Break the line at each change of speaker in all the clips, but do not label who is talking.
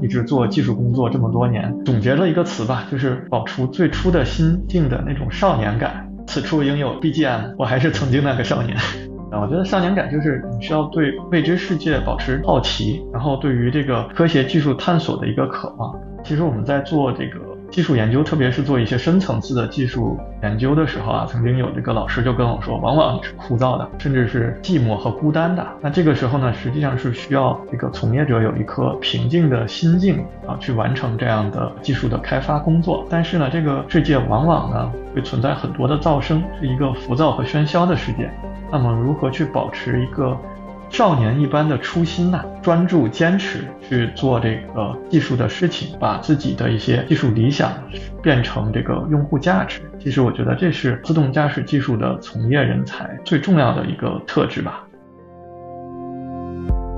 一直做技术工作这么多年，总结了一个词吧，就是保持最初的心境的那种少年感。此处应有 BGM，我还是曾经那个少年。啊，我觉得少年感就是你需要对未知世界保持好奇，然后对于这个科学技术探索的一个渴望。其实我们在做这个。技术研究，特别是做一些深层次的技术研究的时候啊，曾经有这个老师就跟我说，往往是枯燥的，甚至是寂寞和孤单的。那这个时候呢，实际上是需要这个从业者有一颗平静的心境啊，去完成这样的技术的开发工作。但是呢，这个世界往往呢会存在很多的噪声，是一个浮躁和喧嚣的世界。那么，如何去保持一个？少年一般的初心呐，专注坚持去做这个技术的事情，把自己的一些技术理想变成这个用户价值。其实我觉得这是自动驾驶技术的从业人才最重要的一个特质吧。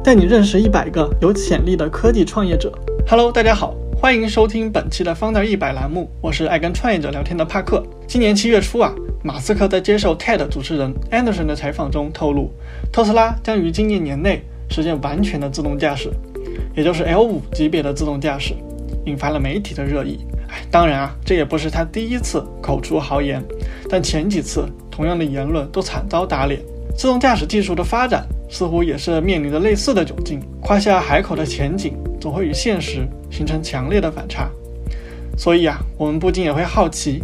带你认识一百个有潜力的科技创业者。Hello，大家好，欢迎收听本期的 Founder 一百栏目，我是爱跟创业者聊天的帕克。今年七月初啊。马斯克在接受 TED 主持人 Anderson 的采访中透露，特斯拉将于今年年内实现完全的自动驾驶，也就是 L5 级别的自动驾驶，引发了媒体的热议。哎，当然啊，这也不是他第一次口出豪言，但前几次同样的言论都惨遭打脸。自动驾驶技术的发展似乎也是面临着类似的窘境，夸下海口的前景总会与现实形成强烈的反差。所以啊，我们不禁也会好奇。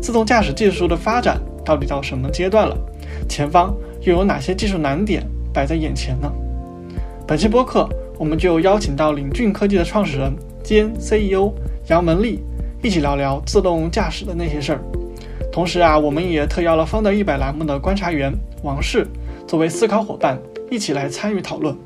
自动驾驶技术的发展到底到什么阶段了？前方又有哪些技术难点摆在眼前呢？本期播客，我们就邀请到领骏科技的创始人兼 CEO 杨文丽，一起聊聊自动驾驶的那些事儿。同时啊，我们也特邀了方的一百栏目的观察员王氏作为思考伙伴，一起来参与讨论。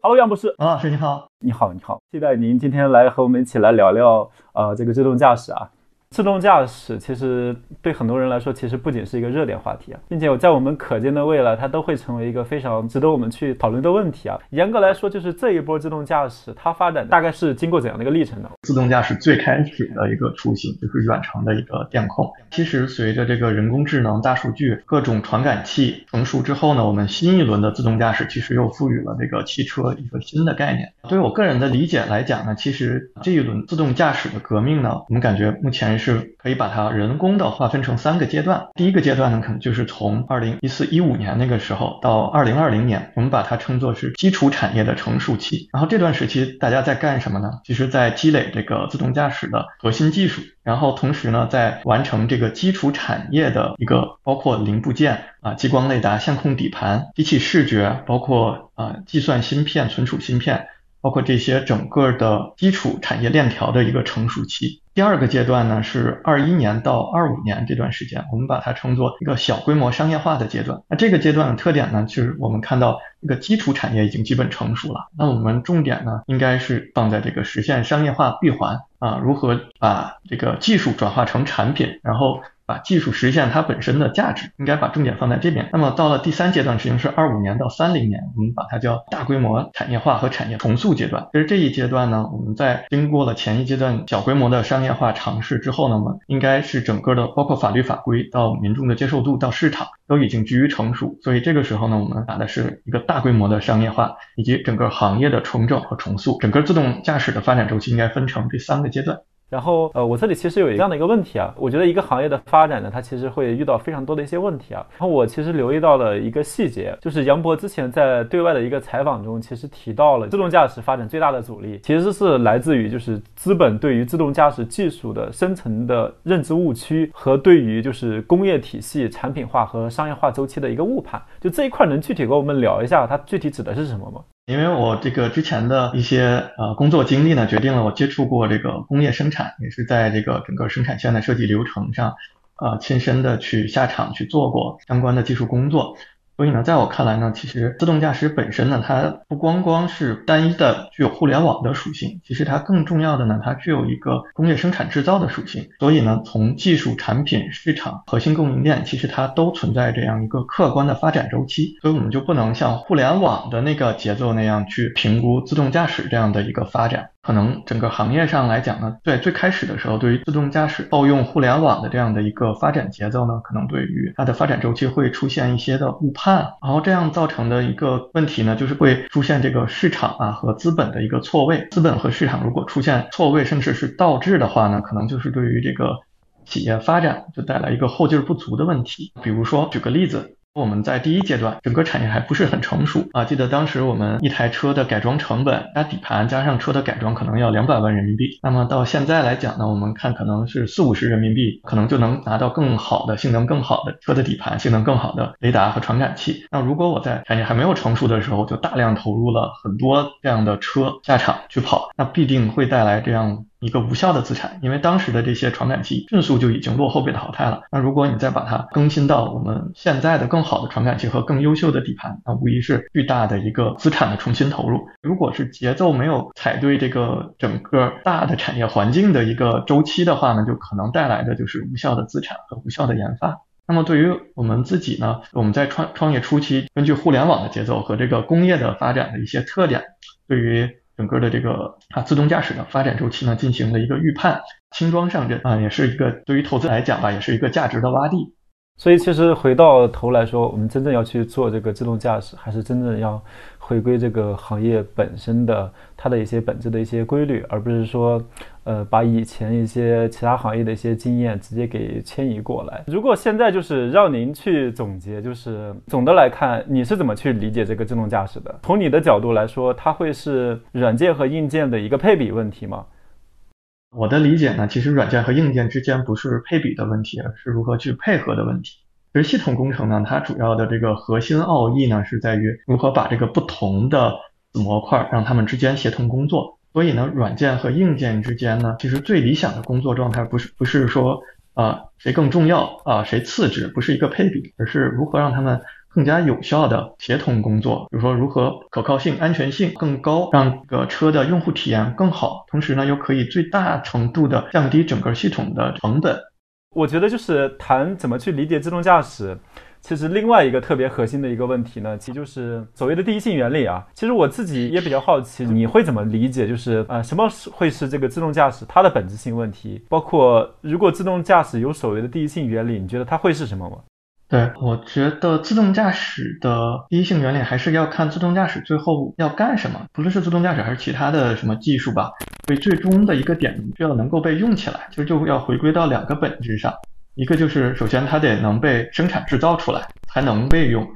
Hello，杨博士，
王老师你好，
你好，你好，期待您今天来和我们一起来聊聊呃这个自动驾驶啊。自动驾驶其实对很多人来说，其实不仅是一个热点话题啊，并且在我们可见的未来，它都会成为一个非常值得我们去讨论的问题啊。严格来说，就是这一波自动驾驶它发展大概是经过怎样的一个历程呢？
自动驾驶最开始的一个雏形就是远程的一个电控。其实随着这个人工智能、大数据、各种传感器成熟之后呢，我们新一轮的自动驾驶其实又赋予了这个汽车一个新的概念。对于我个人的理解来讲呢，其实这一轮自动驾驶的革命呢，我们感觉目前是可以把它人工的划分成三个阶段。第一个阶段呢，可能就是从二零一四一五年那个时候到二零二零年，我们把它称作是基础产业的成熟期。然后这段时期大家在干什么呢？其实在积累这个自动驾驶的核心技术。然后同时呢，在完成这个基础产业的一个包括零部件啊、激光雷达、相控底盘、机器视觉，包括啊计算芯片、存储芯片，包括这些整个的基础产业链条的一个成熟期。第二个阶段呢是二一年到二五年这段时间，我们把它称作一个小规模商业化的阶段。那这个阶段的特点呢，就是我们看到这个基础产业已经基本成熟了，那我们重点呢应该是放在这个实现商业化闭环。啊，如何把这个技术转化成产品，然后把技术实现它本身的价值，应该把重点放在这边。那么到了第三阶段，实际上是二五年到三零年，我们把它叫大规模产业化和产业重塑阶段。其实这一阶段呢，我们在经过了前一阶段小规模的商业化尝试之后呢，我们应该是整个的包括法律法规到民众的接受度到市场都已经趋于成熟。所以这个时候呢，我们打的是一个大规模的商业化以及整个行业的重整和重塑。整个自动驾驶的发展周期应该分成这三个。阶段，
然后呃，我这里其实有一样的一个问题啊，我觉得一个行业的发展呢，它其实会遇到非常多的一些问题啊。然后我其实留意到了一个细节，就是杨博之前在对外的一个采访中，其实提到了自动驾驶发展最大的阻力，其实是来自于就是资本对于自动驾驶技术的深层的认知误区和对于就是工业体系产品化和商业化周期的一个误判。就这一块，能具体跟我们聊一下，它具体指的是什么吗？
因为我这个之前的一些呃工作经历呢，决定了我接触过这个工业生产，也是在这个整个生产线的设计流程上，呃亲身的去下场去做过相关的技术工作。所以呢，在我看来呢，其实自动驾驶本身呢，它不光光是单一的具有互联网的属性，其实它更重要的呢，它具有一个工业生产制造的属性。所以呢，从技术、产品、市场、核心供应链，其实它都存在这样一个客观的发展周期。所以我们就不能像互联网的那个节奏那样去评估自动驾驶这样的一个发展。可能整个行业上来讲呢，在最开始的时候，对于自动驾驶套用互联网的这样的一个发展节奏呢，可能对于它的发展周期会出现一些的误判，然后这样造成的一个问题呢，就是会出现这个市场啊和资本的一个错位，资本和市场如果出现错位，甚至是倒置的话呢，可能就是对于这个企业发展就带来一个后劲儿不足的问题。比如说，举个例子。我们在第一阶段，整个产业还不是很成熟啊。记得当时我们一台车的改装成本，加底盘加上车的改装，可能要两百万人民币。那么到现在来讲呢，我们看可能是四五十人民币，可能就能拿到更好的性能、更好的车的底盘、性能更好的雷达和传感器。那如果我在产业还没有成熟的时候，就大量投入了很多这样的车下场去跑，那必定会带来这样。一个无效的资产，因为当时的这些传感器迅速就已经落后被淘汰了。那如果你再把它更新到我们现在的更好的传感器和更优秀的底盘，那无疑是巨大的一个资产的重新投入。如果是节奏没有踩对这个整个大的产业环境的一个周期的话呢，就可能带来的就是无效的资产和无效的研发。那么对于我们自己呢，我们在创创业初期，根据互联网的节奏和这个工业的发展的一些特点，对于整个的这个啊自动驾驶的发展周期呢，进行了一个预判，轻装上阵啊，也是一个对于投资来讲吧，也是一个价值的洼地。
所以其实回到头来说，我们真正要去做这个自动驾驶，还是真正要。回归这个行业本身的它的一些本质的一些规律，而不是说，呃，把以前一些其他行业的一些经验直接给迁移过来。如果现在就是让您去总结，就是总的来看，你是怎么去理解这个自动驾驶的？从你的角度来说，它会是软件和硬件的一个配比问题吗？
我的理解呢，其实软件和硬件之间不是配比的问题，而是如何去配合的问题。其实系统工程呢，它主要的这个核心奥义呢，是在于如何把这个不同的子模块让它们之间协同工作。所以呢，软件和硬件之间呢，其实最理想的工作状态不是不是说啊谁更重要啊谁次之，不是一个配比，而是如何让他们更加有效的协同工作。比如说如何可靠性、安全性更高，让个车的用户体验更好，同时呢又可以最大程度的降低整个系统的成本。
我觉得就是谈怎么去理解自动驾驶，其实另外一个特别核心的一个问题呢，其实就是所谓的第一性原理啊。其实我自己也比较好奇，你会怎么理解？就是呃，什么是会是这个自动驾驶它的本质性问题？包括如果自动驾驶有所谓的第一性原理，你觉得它会是什么吗？
对，我觉得自动驾驶的第一性原理还是要看自动驾驶最后要干什么，不论是自动驾驶还是其他的什么技术吧。所以最终的一个点就要能够被用起来，其实就要回归到两个本质上，一个就是首先它得能被生产制造出来，才能被用。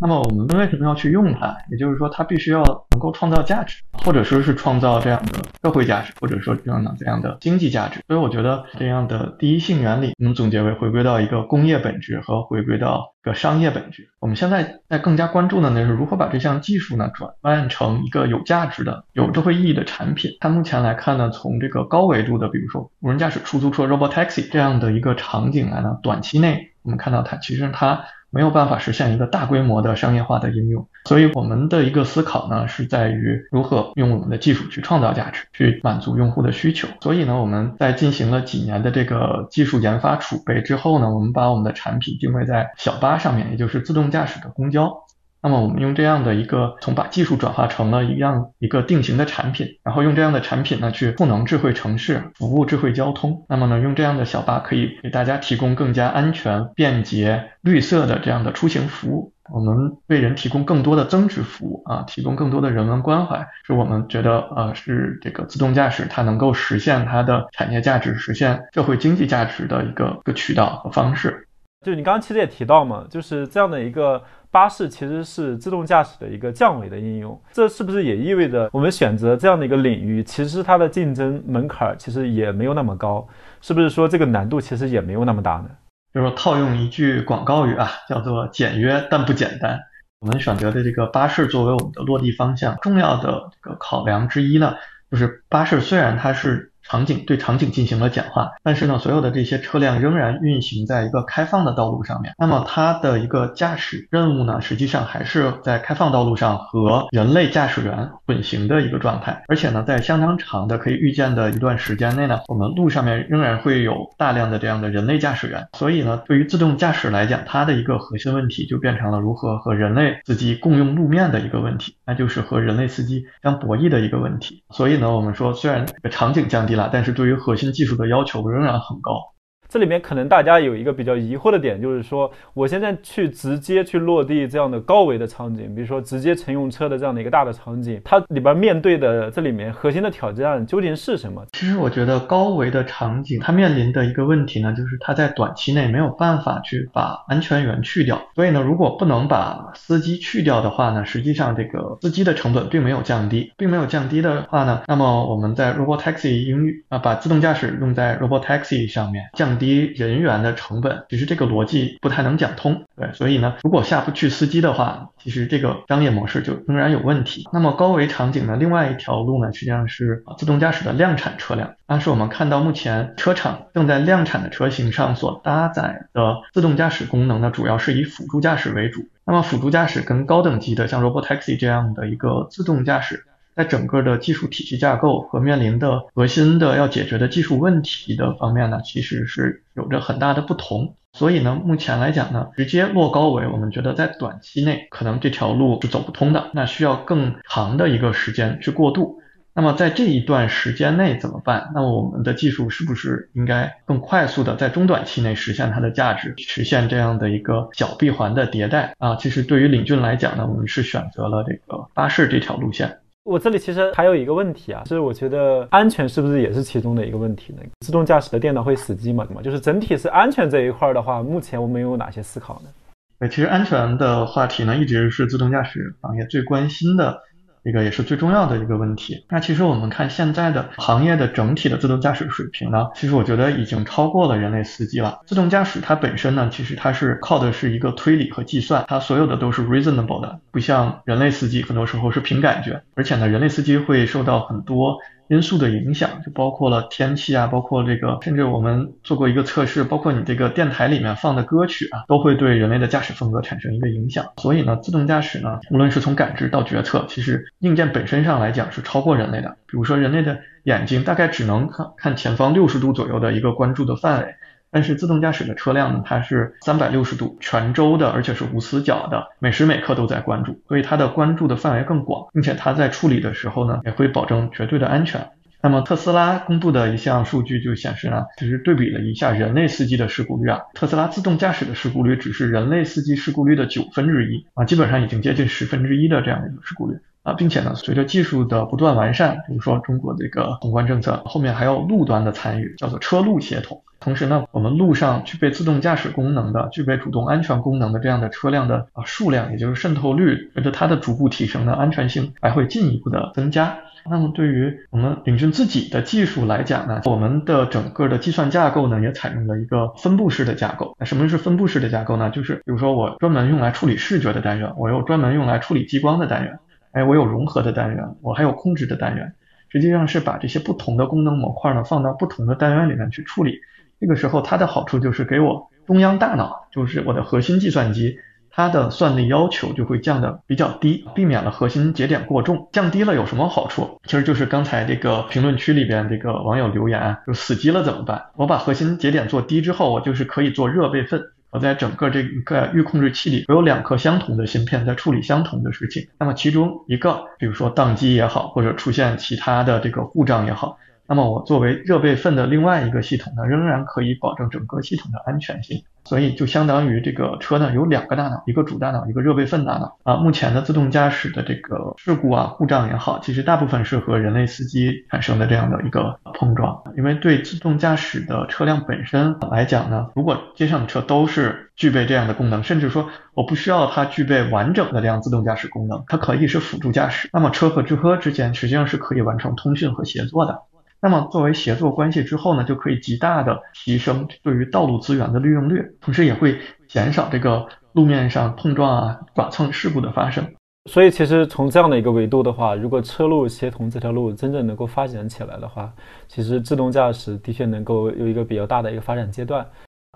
那么我们为什么要去用它？也就是说，它必须要能够创造价值，或者说是创造这样的社会价值，或者说这样的这样的经济价值。所以我觉得这样的第一性原理能总结为回归到一个工业本质和回归到一个商业本质。我们现在在更加关注的呢是如何把这项技术呢转换成一个有价值的、有社会意义的产品。它目前来看呢，从这个高维度的，比如说无人驾驶出租车 （robot taxi） 这样的一个场景来呢，短期内我们看到它其实它。没有办法实现一个大规模的商业化的应用，所以我们的一个思考呢，是在于如何用我们的技术去创造价值，去满足用户的需求。所以呢，我们在进行了几年的这个技术研发储备之后呢，我们把我们的产品定位在小巴上面，也就是自动驾驶的公交。那么我们用这样的一个从把技术转化成了一样一个定型的产品，然后用这样的产品呢去赋能智慧城市，服务智慧交通。那么呢，用这样的小巴可以给大家提供更加安全、便捷、绿色的这样的出行服务。我们为人提供更多的增值服务啊，提供更多的人文关怀，是我们觉得呃是这个自动驾驶它能够实现它的产业价值、实现社会经济价值的一个个渠道和方式。
就你刚刚其实也提到嘛，就是这样的一个。巴士其实是自动驾驶的一个降维的应用，这是不是也意味着我们选择这样的一个领域，其实它的竞争门槛其实也没有那么高？是不是说这个难度其实也没有那么大呢？
就是套用一句广告语啊，叫做简约但不简单。我们选择的这个巴士作为我们的落地方向，重要的这个考量之一呢，就是巴士虽然它是场景对场景进行了简化，但是呢，所有的这些车辆仍然运行在一个开放的道路上面。那么它的一个驾驶任务呢，实际上还是在开放道路上和人类驾驶员混行的一个状态。而且呢，在相当长的可以预见的一段时间内呢，我们路上面仍然会有大量的这样的人类驾驶员。所以呢，对于自动驾驶来讲，它的一个核心问题就变成了如何和人类司机共用路面的一个问题，那就是和人类司机相博弈的一个问题。所以呢，我们说虽然这个场景降低但是对于核心技术的要求仍然很高。
这里面可能大家有一个比较疑惑的点，就是说我现在去直接去落地这样的高维的场景，比如说直接乘用车的这样的一个大的场景，它里边面对的这里面核心的挑战究竟是什么？
其实我觉得高维的场景它面临的一个问题呢，就是它在短期内没有办法去把安全员去掉。所以呢，如果不能把司机去掉的话呢，实际上这个司机的成本并没有降低，并没有降低的话呢，那么我们在 Robotaxi 应用啊，把自动驾驶用在 Robotaxi 上面降。低人员的成本，其实这个逻辑不太能讲通，对，所以呢，如果下不去司机的话，其实这个商业模式就仍然有问题。那么高维场景呢，另外一条路呢，实际上是自动驾驶的量产车辆。但是我们看到目前车厂正在量产的车型上所搭载的自动驾驶功能呢，主要是以辅助驾驶为主。那么辅助驾驶跟高等级的像 Robotaxi 这样的一个自动驾驶。在整个的技术体系架构和面临的核心的要解决的技术问题的方面呢，其实是有着很大的不同。所以呢，目前来讲呢，直接落高维，我们觉得在短期内可能这条路是走不通的，那需要更长的一个时间去过渡。那么在这一段时间内怎么办？那么我们的技术是不是应该更快速的在中短期内实现它的价值，实现这样的一个小闭环的迭代啊？其实对于领军来讲呢，我们是选择了这个巴士这条路线。
我这里其实还有一个问题啊，就是我觉得安全是不是也是其中的一个问题呢？自动驾驶的电脑会死机吗？就是整体是安全这一块的话，目前我们有哪些思考呢？
对，其实安全的话题呢，一直是自动驾驶行业最关心的。这个也是最重要的一个问题。那其实我们看现在的行业的整体的自动驾驶水平呢，其实我觉得已经超过了人类司机了。自动驾驶它本身呢，其实它是靠的是一个推理和计算，它所有的都是 reasonable 的，不像人类司机很多时候是凭感觉，而且呢，人类司机会受到很多。因素的影响就包括了天气啊，包括这个，甚至我们做过一个测试，包括你这个电台里面放的歌曲啊，都会对人类的驾驶风格产生一个影响。所以呢，自动驾驶呢，无论是从感知到决策，其实硬件本身上来讲是超过人类的。比如说，人类的眼睛大概只能看看前方六十度左右的一个关注的范围。但是自动驾驶的车辆呢，它是三百六十度全周的，而且是无死角的，每时每刻都在关注，所以它的关注的范围更广，并且它在处理的时候呢，也会保证绝对的安全。那么特斯拉公布的一项数据就显示呢，其实对比了一下人类司机的事故率啊，特斯拉自动驾驶的事故率只是人类司机事故率的九分之一啊，基本上已经接近十分之一的这样一个事故率啊，并且呢，随着技术的不断完善，比如说中国这个宏观政策后面还有路端的参与，叫做车路协同。同时呢，我们路上具备自动驾驶功能的、具备主动安全功能的这样的车辆的啊数量，也就是渗透率，随着它的逐步提升呢，安全性还会进一步的增加。那么对于我们领军自己的技术来讲呢，我们的整个的计算架构呢，也采用了一个分布式的架构。那什么是分布式的架构呢？就是比如说我专门用来处理视觉的单元，我又专门用来处理激光的单元，哎，我有融合的单元，我还有控制的单元，实际上是把这些不同的功能模块呢放到不同的单元里面去处理。这个时候，它的好处就是给我中央大脑，就是我的核心计算机，它的算力要求就会降的比较低，避免了核心节点过重。降低了有什么好处？其实就是刚才这个评论区里边这个网友留言，就死机了怎么办？我把核心节点做低之后，我就是可以做热备份。我在整个这个预控制器里，我有两颗相同的芯片在处理相同的事情。那么其中一个，比如说宕机也好，或者出现其他的这个故障也好。那么我作为热备份的另外一个系统呢，仍然可以保证整个系统的安全性。所以就相当于这个车呢有两个大脑，一个主大脑，一个热备份大脑啊。目前的自动驾驶的这个事故啊、故障也好，其实大部分是和人类司机产生的这样的一个碰撞。因为对自动驾驶的车辆本身来讲呢，如果街上的车都是具备这样的功能，甚至说我不需要它具备完整的这样自动驾驶功能，它可以是辅助驾驶，那么车和车之间实际上是可以完成通讯和协作的。那么作为协作关系之后呢，就可以极大的提升对于道路资源的利用率，同时也会减少这个路面上碰撞啊、剐蹭事故的发生。
所以其实从这样的一个维度的话，如果车路协同这条路真正能够发展起来的话，其实自动驾驶的确能够有一个比较大的一个发展阶段。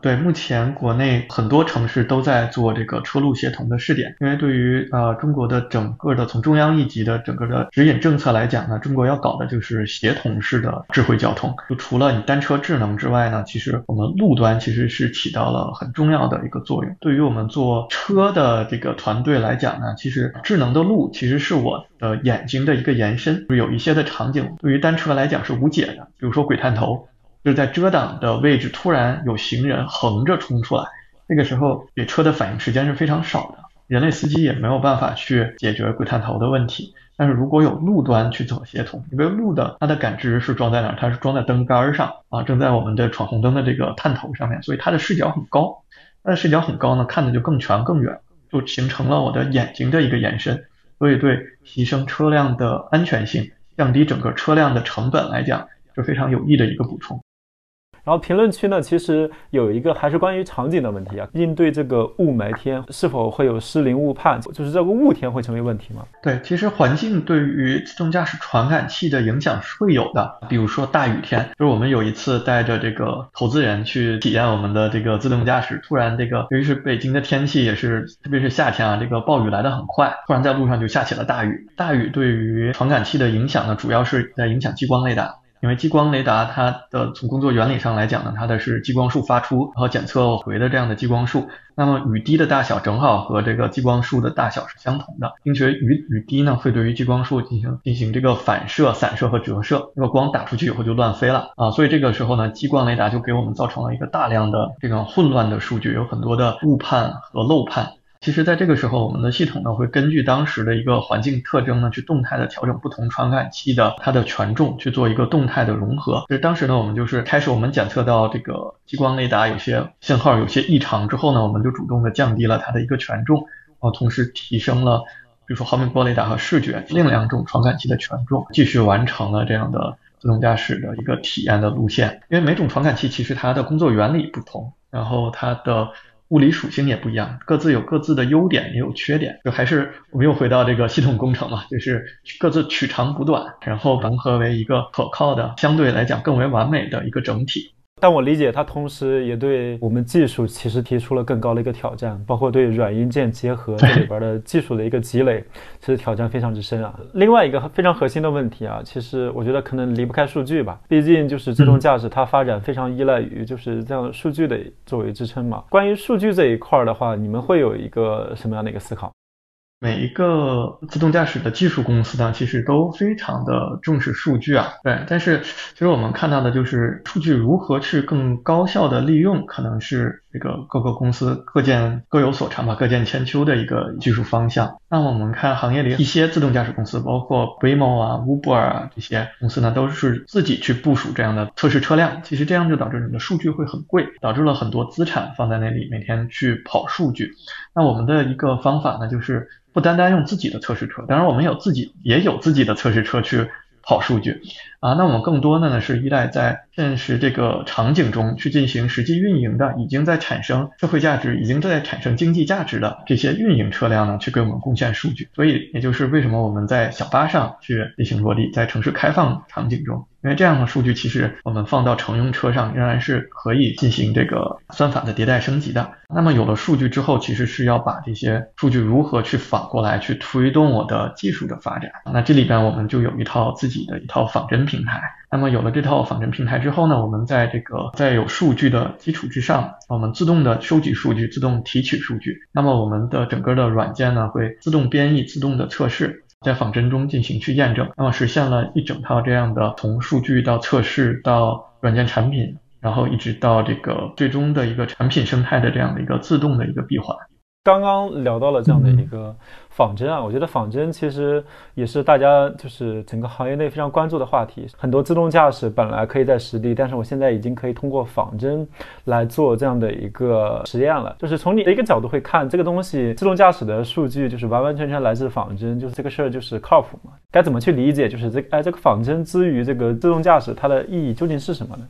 对，目前国内很多城市都在做这个车路协同的试点，因为对于呃中国的整个的从中央一级的整个的指引政策来讲呢，中国要搞的就是协同式的智慧交通。就除了你单车智能之外呢，其实我们路端其实是起到了很重要的一个作用。对于我们做车的这个团队来讲呢，其实智能的路其实是我的眼睛的一个延伸。就有一些的场景对于单车来讲是无解的，比如说鬼探头。就是在遮挡的位置突然有行人横着冲出来，那个时候给车的反应时间是非常少的，人类司机也没有办法去解决鬼探头的问题。但是如果有路端去做协同，因为路的它的感知是装在哪？它是装在灯杆上啊，正在我们的闯红灯的这个探头上面，所以它的视角很高。它的视角很高呢，看的就更全更远，就形成了我的眼睛的一个延伸。所以对提升车辆的安全性、降低整个车辆的成本来讲，是非常有益的一个补充。
然后评论区呢，其实有一个还是关于场景的问题啊，应对这个雾霾天是否会有失灵误判，就是这个雾天会成为问题吗？
对，其实环境对于自动驾驶传感器的影响是会有的，比如说大雨天，就是我们有一次带着这个投资人去体验我们的这个自动驾驶，突然这个由于是北京的天气也是，特别是夏天啊，这个暴雨来得很快，突然在路上就下起了大雨。大雨对于传感器的影响呢，主要是在影响激光雷达。因为激光雷达，它的从工作原理上来讲呢，它的是激光束发出，然后检测回的这样的激光束。那么雨滴的大小正好和这个激光束的大小是相同的，并且雨雨滴呢会对于激光束进行进行这个反射、散射和折射，那个光打出去以后就乱飞了啊。所以这个时候呢，激光雷达就给我们造成了一个大量的这种混乱的数据，有很多的误判和漏判。其实，在这个时候，我们的系统呢会根据当时的一个环境特征呢，去动态的调整不同传感器的它的权重，去做一个动态的融合。就是当时呢，我们就是开始我们检测到这个激光雷达有些信号有些异常之后呢，我们就主动的降低了它的一个权重，然后同时提升了，比如说毫米波雷达和视觉另两种传感器的权重，继续完成了这样的自动驾驶的一个体验的路线。因为每种传感器其实它的工作原理不同，然后它的。物理属性也不一样，各自有各自的优点，也有缺点。就还是我们又回到这个系统工程嘛，就是各自取长补短，然后融合为一个可靠的、相对来讲更为完美的一个整体。
但我理解，它同时也对我们技术其实提出了更高的一个挑战，包括对软硬件结合这里边的技术的一个积累，其实挑战非常之深啊。另外一个非常核心的问题啊，其实我觉得可能离不开数据吧，毕竟就是自动驾驶它发展非常依赖于就是这样数据的作为支撑嘛。关于数据这一块的话，你们会有一个什么样的一个思考？
每一个自动驾驶的技术公司呢，其实都非常的重视数据啊。对，但是其实我们看到的就是数据如何去更高效的利用，可能是这个各个公司各见各有所长吧，各见千秋的一个技术方向。那么我们看行业里一些自动驾驶公司，包括 Waymo 啊、Uber 啊这些公司呢，都是自己去部署这样的测试车辆。其实这样就导致你的数据会很贵，导致了很多资产放在那里，每天去跑数据。那我们的一个方法呢，就是。不单单用自己的测试车，当然我们有自己也有自己的测试车去跑数据啊。那我们更多的呢是依赖在现实这个场景中去进行实际运营的，已经在产生社会价值、已经在产生经济价值的这些运营车辆呢，去给我们贡献数据。所以也就是为什么我们在小巴上去进行落地，在城市开放场景中。因为这样的数据，其实我们放到乘用车上仍然是可以进行这个算法的迭代升级的。那么有了数据之后，其实是要把这些数据如何去反过来去推动我的技术的发展。那这里边我们就有一套自己的一套仿真平台。那么有了这套仿真平台之后呢，我们在这个在有数据的基础之上，我们自动的收集数据，自动提取数据。那么我们的整个的软件呢，会自动编译、自动的测试。在仿真中进行去验证，那么实现了一整套这样的从数据到测试到软件产品，然后一直到这个最终的一个产品生态的这样的一个自动的一个闭环。
刚刚聊到了这样的一个仿真啊，我觉得仿真其实也是大家就是整个行业内非常关注的话题。很多自动驾驶本来可以在实地，但是我现在已经可以通过仿真来做这样的一个实验了。就是从你的一个角度会看这个东西，自动驾驶的数据就是完完全全来自仿真，就是这个事儿就是靠谱吗？该怎么去理解？就是这哎这个仿真之于这个自动驾驶它的意义究竟是什么呢？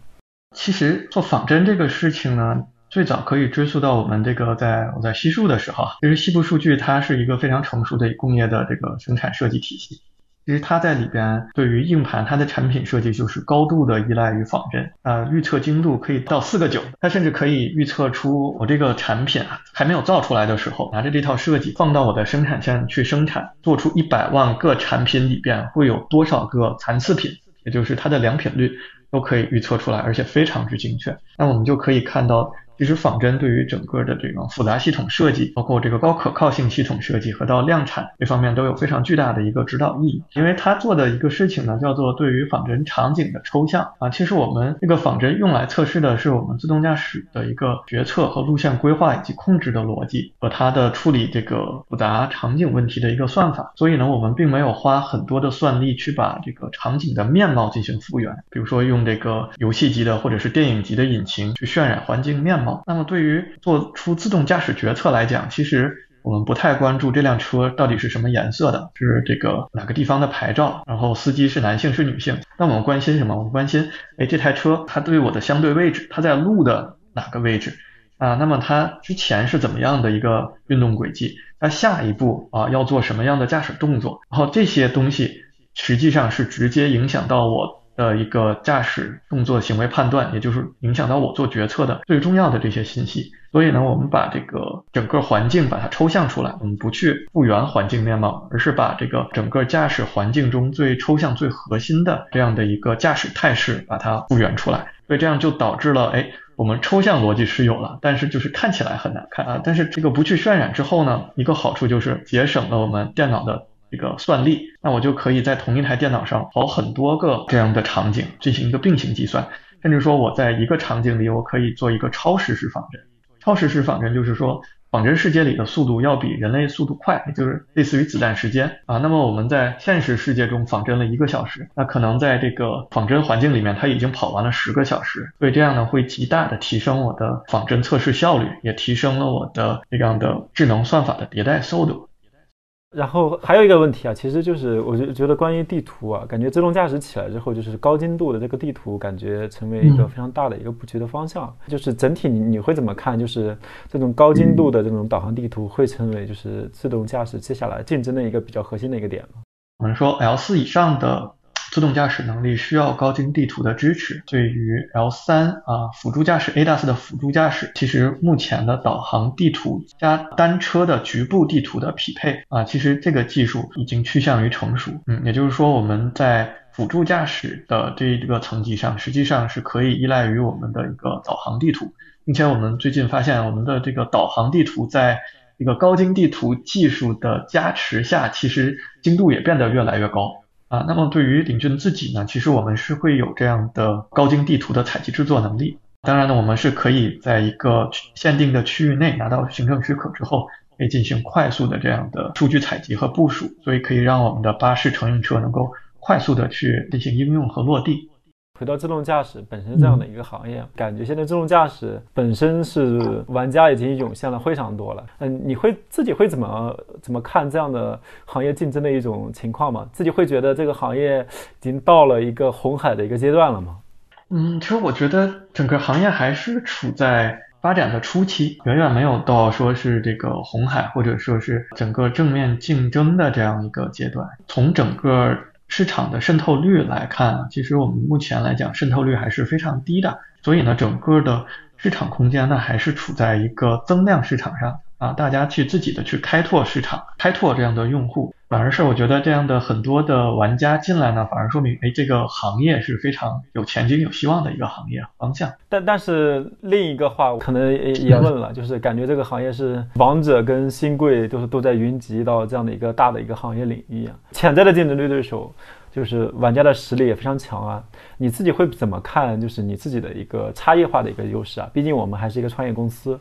其实做仿真这个事情呢。最早可以追溯到我们这个在我在西数的时候，其实西部数据它是一个非常成熟的工业的这个生产设计体系。其实它在里边对于硬盘它的产品设计就是高度的依赖于仿真，呃，预测精度可以到四个九，它甚至可以预测出我这个产品啊还没有造出来的时候，拿着这套设计放到我的生产线去生产，做出一百万个产品里边会有多少个残次品，也就是它的良品率都可以预测出来，而且非常之精确。那我们就可以看到。其实仿真对于整个的这种复杂系统设计，包括这个高可靠性系统设计和到量产这方面都有非常巨大的一个指导意义。因为它做的一个事情呢，叫做对于仿真场景的抽象啊。其实我们这个仿真用来测试的是我们自动驾驶的一个决策和路线规划以及控制的逻辑和它的处理这个复杂场景问题的一个算法。所以呢，我们并没有花很多的算力去把这个场景的面貌进行复原，比如说用这个游戏级的或者是电影级的引擎去渲染环境面貌。那么对于做出自动驾驶决策来讲，其实我们不太关注这辆车到底是什么颜色的，是这个哪个地方的牌照，然后司机是男性是女性。那我们关心什么？我们关心，哎，这台车它对我的相对位置，它在路的哪个位置啊？那么它之前是怎么样的一个运动轨迹？它下一步啊要做什么样的驾驶动作？然后这些东西实际上是直接影响到我。的一个驾驶动作行为判断，也就是影响到我做决策的最重要的这些信息。所以呢，我们把这个整个环境把它抽象出来，我们不去复原环境面貌，而是把这个整个驾驶环境中最抽象、最核心的这样的一个驾驶态势把它复原出来。所以这样就导致了，哎，我们抽象逻辑是有了，但是就是看起来很难看啊。但是这个不去渲染之后呢，一个好处就是节省了我们电脑的。一个算力，那我就可以在同一台电脑上跑很多个这样的场景进行一个并行计算，甚至说我在一个场景里，我可以做一个超实时仿真。超实时仿真就是说，仿真世界里的速度要比人类速度快，也就是类似于子弹时间啊。那么我们在现实世界中仿真了一个小时，那可能在这个仿真环境里面，它已经跑完了十个小时。所以这样呢，会极大的提升我的仿真测试效率，也提升了我的这样的智能算法的迭代速度。
然后还有一个问题啊，其实就是我就觉得关于地图啊，感觉自动驾驶起来之后，就是高精度的这个地图，感觉成为一个非常大的一个布局的方向。就是整体你你会怎么看？就是这种高精度的这种导航地图会成为就是自动驾驶接下来竞争的一个比较核心的一个点吗？
我们说 L 四以上的。自动驾驶能力需要高精地图的支持。对于 L 三啊辅助驾驶 ADAS 的辅助驾驶，其实目前的导航地图加单车的局部地图的匹配啊，其实这个技术已经趋向于成熟。嗯，也就是说我们在辅助驾驶的这一个层级上，实际上是可以依赖于我们的一个导航地图，并且我们最近发现，我们的这个导航地图在一个高精地图技术的加持下，其实精度也变得越来越高。啊，那么对于领军自己呢，其实我们是会有这样的高精地图的采集制作能力。当然呢，我们是可以在一个限定的区域内拿到行政许可之后，可以进行快速的这样的数据采集和部署，所以可以让我们的巴士乘用车能够快速的去进行应用和落地。
回到自动驾驶本身这样的一个行业，感觉现在自动驾驶本身是玩家已经涌现了非常多了。嗯，你会自己会怎么怎么看这样的行业竞争的一种情况吗？自己会觉得这个行业已经到了一个红海的一个阶段了吗？
嗯，其实我觉得整个行业还是处在发展的初期，远远没有到说是这个红海或者说是整个正面竞争的这样一个阶段。从整个市场的渗透率来看，其实我们目前来讲渗透率还是非常低的，所以呢，整个的市场空间呢还是处在一个增量市场上。啊，大家去自己的去开拓市场，开拓这样的用户，反而是我觉得这样的很多的玩家进来呢，反而说明，哎，这个行业是非常有前景、有希望的一个行业方向。
但但是另一个话，可能也也问了，就是感觉这个行业是王者跟新贵都是都在云集到这样的一个大的一个行业领域啊，潜在的竞争对手就是玩家的实力也非常强啊。你自己会怎么看？就是你自己的一个差异化的一个优势啊？毕竟我们还是一个创业公司。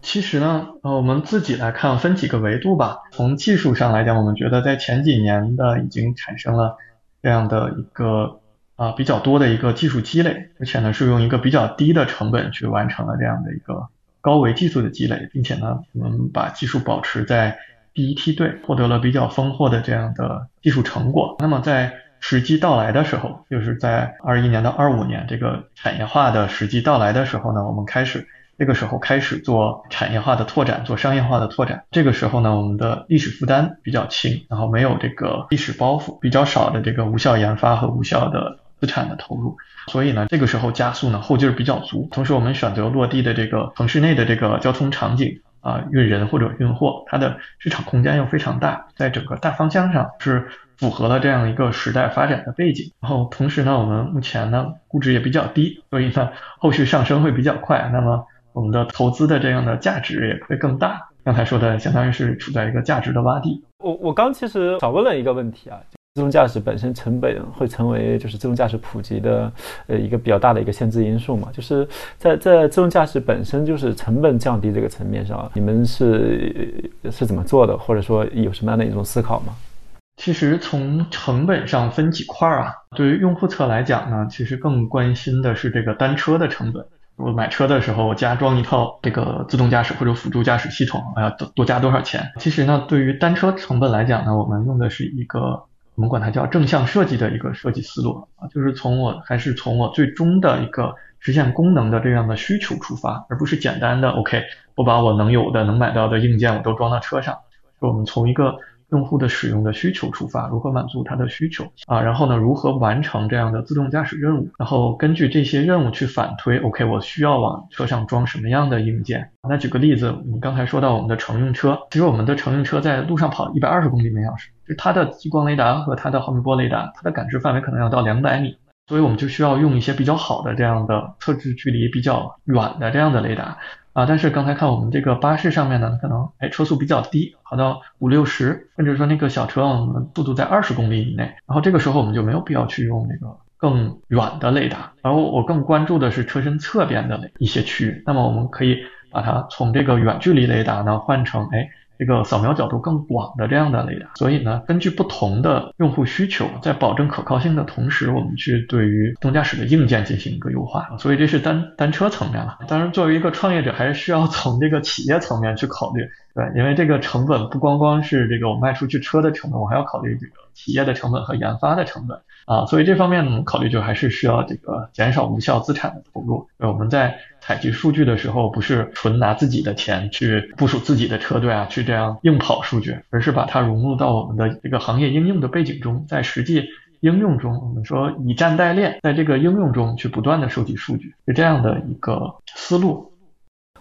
其实呢，呃，我们自己来看，分几个维度吧。从技术上来讲，我们觉得在前几年的已经产生了这样的一个啊比较多的一个技术积累，而且呢是用一个比较低的成本去完成了这样的一个高维技术的积累，并且呢我们把技术保持在第一梯队，获得了比较丰厚的这样的技术成果。那么在时机到来的时候，就是在二一年到二五年这个产业化的时机到来的时候呢，我们开始。这个时候开始做产业化的拓展，做商业化的拓展。这个时候呢，我们的历史负担比较轻，然后没有这个历史包袱，比较少的这个无效研发和无效的资产的投入。所以呢，这个时候加速呢，后劲儿比较足。同时，我们选择落地的这个城市内的这个交通场景啊，运人或者运货，它的市场空间又非常大，在整个大方向上是符合了这样一个时代发展的背景。然后同时呢，我们目前呢估值也比较低，所以呢后续上升会比较快。那么我们的投资的这样的价值也会更大。刚才说的相当于是处在一个价值的洼地。
我我刚其实少问了一个问题啊。自动驾驶本身成本会成为就是自动驾驶普及的呃一个比较大的一个限制因素嘛？就是在在自动驾驶本身就是成本降低这个层面上，你们是是怎么做的，或者说有什么样的一种思考吗？
其实从成本上分几块啊，对于用户侧来讲呢，其实更关心的是这个单车的成本。我买车的时候加装一套这个自动驾驶或者辅助驾驶系统，要多多加多少钱？其实呢，对于单车成本来讲呢，我们用的是一个。我们管它叫正向设计的一个设计思路啊，就是从我还是从我最终的一个实现功能的这样的需求出发，而不是简单的 OK，我把我能有的能买到的硬件我都装到车上。我们从一个用户的使用的需求出发，如何满足他的需求啊？然后呢，如何完成这样的自动驾驶任务？然后根据这些任务去反推 OK，我需要往车上装什么样的硬件？那举个例子，我们刚才说到我们的乘用车，其实我们的乘用车在路上跑一百二十公里每小时。就它的激光雷达和它的毫米波雷达，它的感知范围可能要到两百米，所以我们就需要用一些比较好的这样的测制距离比较远的这样的雷达啊。但是刚才看我们这个巴士上面呢，可能哎车速比较低，跑到五六十，甚至说那个小车我们速度在二十公里以内，然后这个时候我们就没有必要去用那个更远的雷达，然后我更关注的是车身侧边的一些区域，那么我们可以把它从这个远距离雷达呢换成哎。这个扫描角度更广的这样的雷达，所以呢，根据不同的用户需求，在保证可靠性的同时，我们去对于自动驾驶的硬件进行一个优化。所以这是单单车层面了。当然，作为一个创业者，还是需要从这个企业层面去考虑，对，因为这个成本不光光是这个我卖出去车的成本，我还要考虑这个企业的成本和研发的成本啊。所以这方面呢，考虑就还是需要这个减少无效资产的投入。我们在。采集数据的时候，不是纯拿自己的钱去部署自己的车队啊，去这样硬跑数据，而是把它融入到我们的这个行业应用的背景中，在实际应用中，我们说以战代练，在这个应用中去不断的收集数据，是这样的一个思路。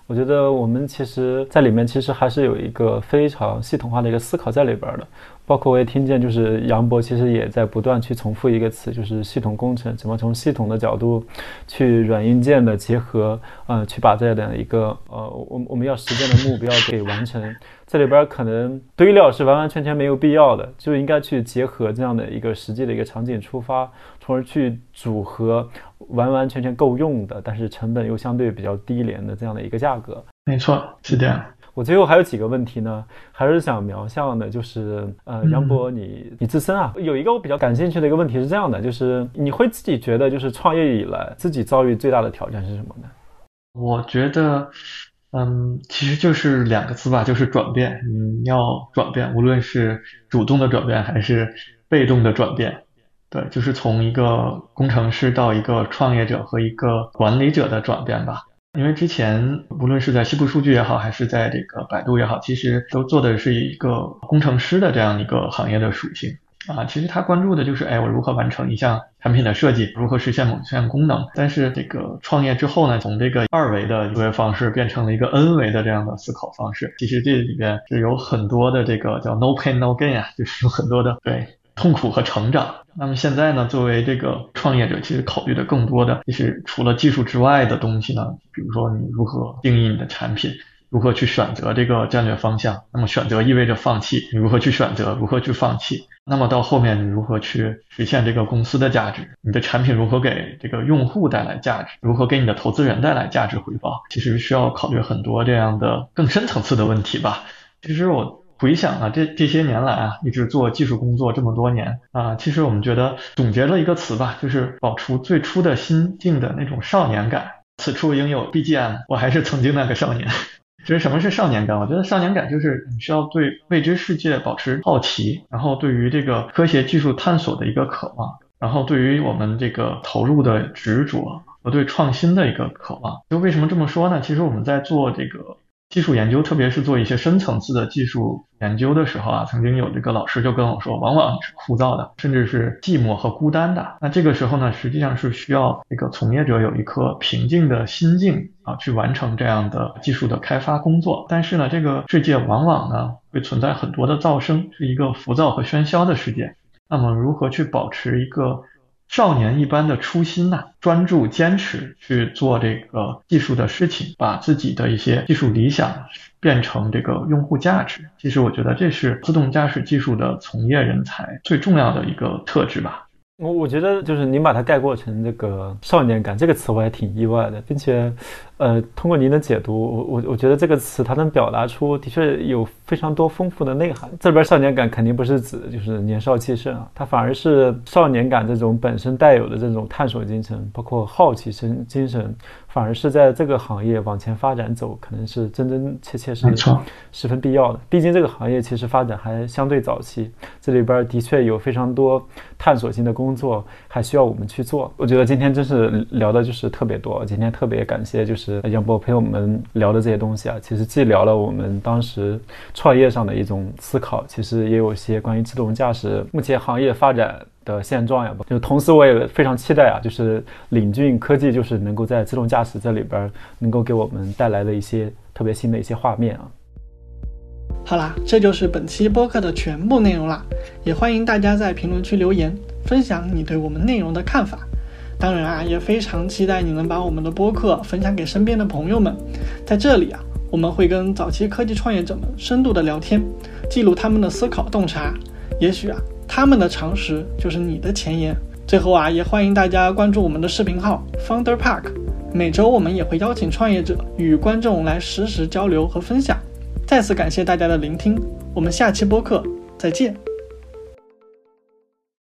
我觉得我们其实在里面其实还是有一个非常系统化的一个思考在里边的。包括我也听见，就是杨博其实也在不断去重复一个词，就是系统工程，怎么从系统的角度去软硬件的结合，呃，去把这样的一个呃，我我们要实现的目标给完成。这里边可能堆料是完完全全没有必要的，就应该去结合这样的一个实际的一个场景出发，从而去组合完完全全够用的，但是成本又相对比较低廉的这样的一个价格。
没错，是这样。
我最后还有几个问题呢，还是想瞄向的，就是呃，杨博，你你自身啊，有一个我比较感兴趣的一个问题是这样的，就是你会自己觉得，就是创业以来自己遭遇最大的挑战是什么呢？
我觉得，嗯，其实就是两个字吧，就是转变。你要转变，无论是主动的转变还是被动的转变，对，就是从一个工程师到一个创业者和一个管理者的转变吧。因为之前无论是在西部数据也好，还是在这个百度也好，其实都做的是一个工程师的这样一个行业的属性啊。其实他关注的就是，哎，我如何完成一项产品的设计，如何实现某项功能。但是这个创业之后呢，从这个二维的思维方式变成了一个 N 维的这样的思考方式。其实这里边是有很多的这个叫 No pain no gain 啊，就是有很多的对。痛苦和成长。那么现在呢？作为这个创业者，其实考虑的更多的就是除了技术之外的东西呢。比如说，你如何定义你的产品，如何去选择这个战略方向。那么选择意味着放弃，你如何去选择，如何去放弃？那么到后面，你如何去实现这个公司的价值？你的产品如何给这个用户带来价值？如何给你的投资人带来价值回报？其实需要考虑很多这样的更深层次的问题吧。其实我。回想啊，这这些年来啊，一直做技术工作这么多年啊，其实我们觉得总结了一个词吧，就是保持最初的心境的那种少年感。此处应有 BGM，我还是曾经那个少年。其实什么是少年感？我觉得少年感就是你需要对未知世界保持好奇，然后对于这个科学技术探索的一个渴望，然后对于我们这个投入的执着。和对创新的一个渴望。就为什么这么说呢？其实我们在做这个。技术研究，特别是做一些深层次的技术研究的时候啊，曾经有这个老师就跟我说，往往是枯燥的，甚至是寂寞和孤单的。那这个时候呢，实际上是需要这个从业者有一颗平静的心境啊，去完成这样的技术的开发工作。但是呢，这个世界往往呢会存在很多的噪声，是一个浮躁和喧嚣的世界。那么，如何去保持一个？少年一般的初心呐，专注坚持去做这个技术的事情，把自己的一些技术理想变成这个用户价值。其实我觉得这是自动驾驶技术的从业人才最重要的一个特质吧。
我我觉得就是您把它概括成这个少年感这个词，我还挺意外的，并且，呃，通过您的解读，我我我觉得这个词它能表达出的确有非常多丰富的内涵。这里边少年感肯定不是指就是年少气盛啊，它反而是少年感这种本身带有的这种探索精神，包括好奇心精神。反而是在这个行业往前发展走，可能是真真切切是十分必要的。毕竟这个行业其实发展还相对早期，这里边的确有非常多探索性的工作还需要我们去做。我觉得今天真是聊的就是特别多，今天特别感谢就是杨博陪我们聊的这些东西啊。其实既聊了我们当时创业上的一种思考，其实也有些关于自动驾驶目前行业发展。的现状呀，就同时我也非常期待啊，就是领俊科技就是能够在自动驾驶这里边能够给我们带来的一些特别新的一些画面啊。
好啦，这就是本期播客的全部内容啦，也欢迎大家在评论区留言分享你对我们内容的看法。当然啊，也非常期待你能把我们的播客分享给身边的朋友们。在这里啊，我们会跟早期科技创业者们深度的聊天，记录他们的思考洞察。也许啊。他们的常识就是你的前沿。最后啊，也欢迎大家关注我们的视频号 Founder Park。每周我们也会邀请创业者与观众来实时交流和分享。再次感谢大家的聆听，我们下期播客再见。